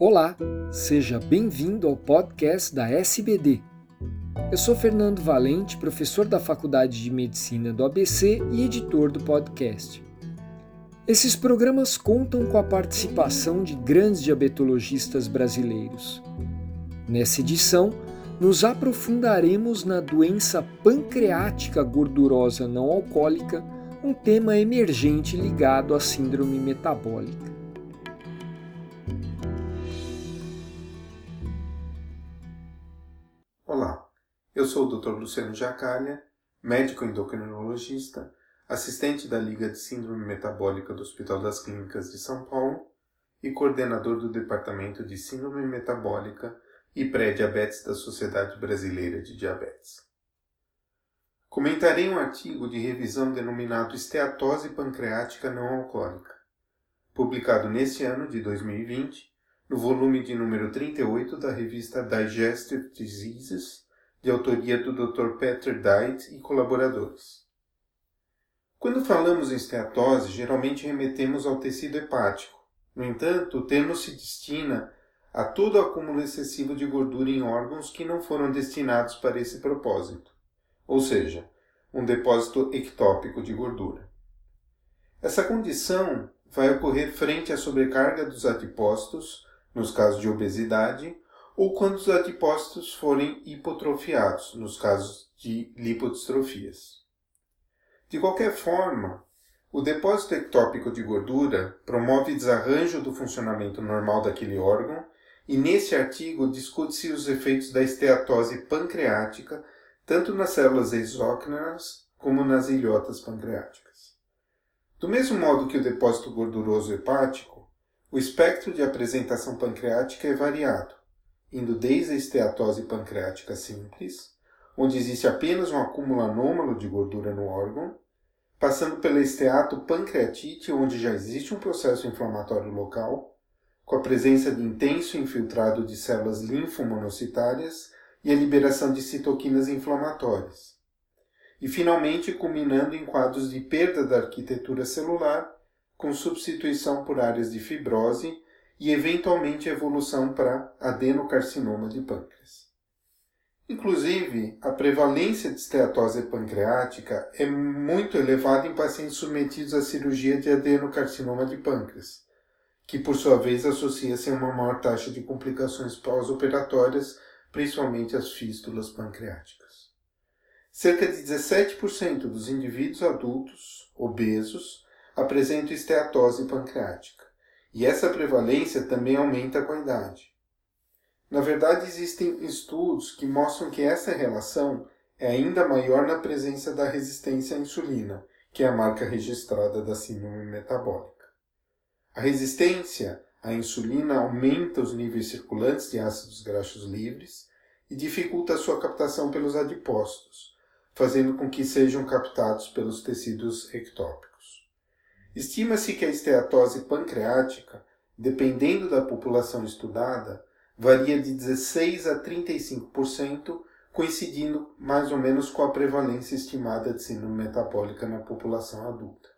Olá, seja bem-vindo ao podcast da SBD. Eu sou Fernando Valente, professor da Faculdade de Medicina do ABC e editor do podcast. Esses programas contam com a participação de grandes diabetologistas brasileiros. Nessa edição, nos aprofundaremos na doença pancreática gordurosa não alcoólica, um tema emergente ligado à síndrome metabólica. Eu sou o Dr. Luciano Jacalha, médico endocrinologista, assistente da Liga de Síndrome Metabólica do Hospital das Clínicas de São Paulo e coordenador do Departamento de Síndrome Metabólica e Pré-Diabetes da Sociedade Brasileira de Diabetes. Comentarei um artigo de revisão denominado Esteatose Pancreática Não Alcoólica, publicado neste ano de 2020 no volume de número 38 da revista Digestive Diseases de autoria do Dr. Peter Diet e colaboradores. Quando falamos em esteatose, geralmente remetemos ao tecido hepático. No entanto, o termo se destina a todo acúmulo excessivo de gordura em órgãos que não foram destinados para esse propósito, ou seja, um depósito ectópico de gordura. Essa condição vai ocorrer frente à sobrecarga dos adipócitos, nos casos de obesidade, ou quando os adipócitos forem hipotrofiados, nos casos de lipodistrofias. De qualquer forma, o depósito ectópico de gordura promove desarranjo do funcionamento normal daquele órgão e nesse artigo discute-se os efeitos da esteatose pancreática tanto nas células exócrinas como nas ilhotas pancreáticas. Do mesmo modo que o depósito gorduroso hepático, o espectro de apresentação pancreática é variado indo desde a esteatose pancreática simples, onde existe apenas um acúmulo anômalo de gordura no órgão, passando pela esteato pancreatite, onde já existe um processo inflamatório local, com a presença de intenso infiltrado de células linfomonocitárias e a liberação de citoquinas inflamatórias. E finalmente culminando em quadros de perda da arquitetura celular, com substituição por áreas de fibrose e eventualmente evolução para adenocarcinoma de pâncreas. Inclusive, a prevalência de esteatose pancreática é muito elevada em pacientes submetidos à cirurgia de adenocarcinoma de pâncreas, que por sua vez associa-se a uma maior taxa de complicações pós-operatórias, principalmente as fístulas pancreáticas. Cerca de 17% dos indivíduos adultos obesos apresentam esteatose pancreática e essa prevalência também aumenta com a idade. Na verdade, existem estudos que mostram que essa relação é ainda maior na presença da resistência à insulina, que é a marca registrada da síndrome metabólica. A resistência à insulina aumenta os níveis circulantes de ácidos graxos livres e dificulta a sua captação pelos adipócitos, fazendo com que sejam captados pelos tecidos ectópicos. Estima-se que a esteatose pancreática, dependendo da população estudada, varia de 16 a 35%, coincidindo mais ou menos com a prevalência estimada de síndrome metabólica na população adulta.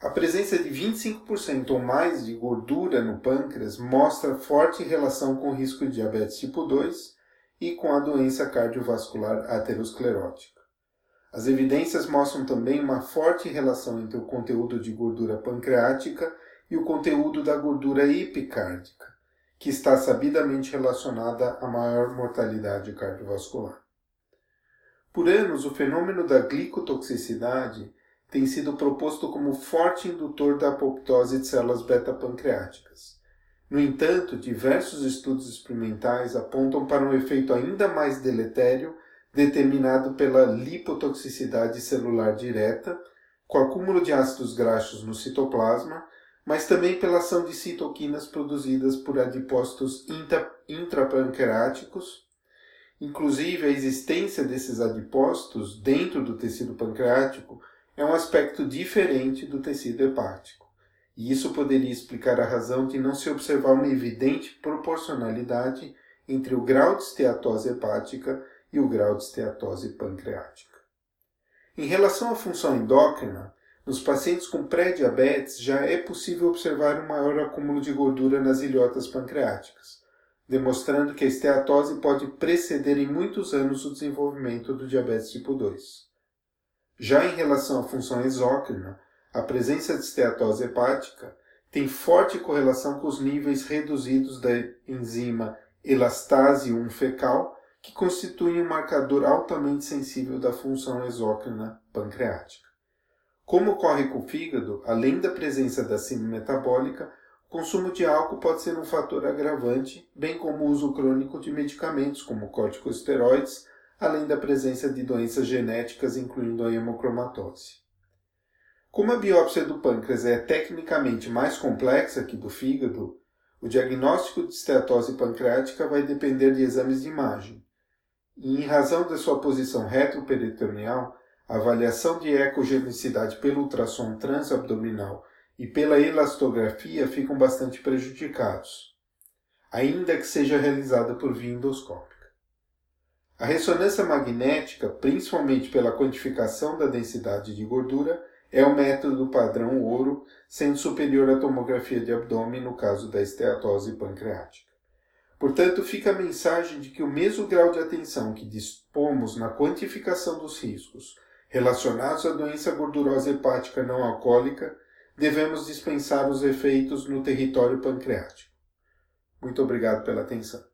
A presença de 25% ou mais de gordura no pâncreas mostra forte relação com o risco de diabetes tipo 2 e com a doença cardiovascular aterosclerótica. As evidências mostram também uma forte relação entre o conteúdo de gordura pancreática e o conteúdo da gordura epicárdica, que está sabidamente relacionada à maior mortalidade cardiovascular. Por anos, o fenômeno da glicotoxicidade tem sido proposto como forte indutor da apoptose de células beta-pancreáticas. No entanto, diversos estudos experimentais apontam para um efeito ainda mais deletério determinado pela lipotoxicidade celular direta, com acúmulo de ácidos graxos no citoplasma, mas também pela ação de citoquinas produzidas por adipócitos intrapancreáticos. Inclusive, a existência desses adipócitos dentro do tecido pancreático é um aspecto diferente do tecido hepático. E isso poderia explicar a razão de não se observar uma evidente proporcionalidade entre o grau de esteatose hepática e o grau de esteatose pancreática. Em relação à função endócrina, nos pacientes com pré-diabetes já é possível observar um maior acúmulo de gordura nas ilhotas pancreáticas, demonstrando que a esteatose pode preceder em muitos anos o desenvolvimento do diabetes tipo 2. Já em relação à função exócrina, a presença de esteatose hepática tem forte correlação com os níveis reduzidos da enzima elastase 1 fecal, que constitui um marcador altamente sensível da função exócrina pancreática. Como ocorre com o fígado, além da presença da síndrome metabólica, o consumo de álcool pode ser um fator agravante, bem como o uso crônico de medicamentos como corticosteroides, além da presença de doenças genéticas, incluindo a hemocromatose. Como a biópsia do pâncreas é tecnicamente mais complexa que do fígado, o diagnóstico de esteatose pancreática vai depender de exames de imagem. E, em razão da sua posição retroperitoneal, a avaliação de ecogenicidade pelo ultrassom transabdominal e pela elastografia ficam bastante prejudicados, ainda que seja realizada por via endoscópica. A ressonância magnética, principalmente pela quantificação da densidade de gordura, é o método padrão ouro, sendo superior à tomografia de abdômen no caso da esteatose pancreática. Portanto, fica a mensagem de que o mesmo grau de atenção que dispomos na quantificação dos riscos relacionados à doença gordurosa hepática não alcoólica, devemos dispensar os efeitos no território pancreático. Muito obrigado pela atenção.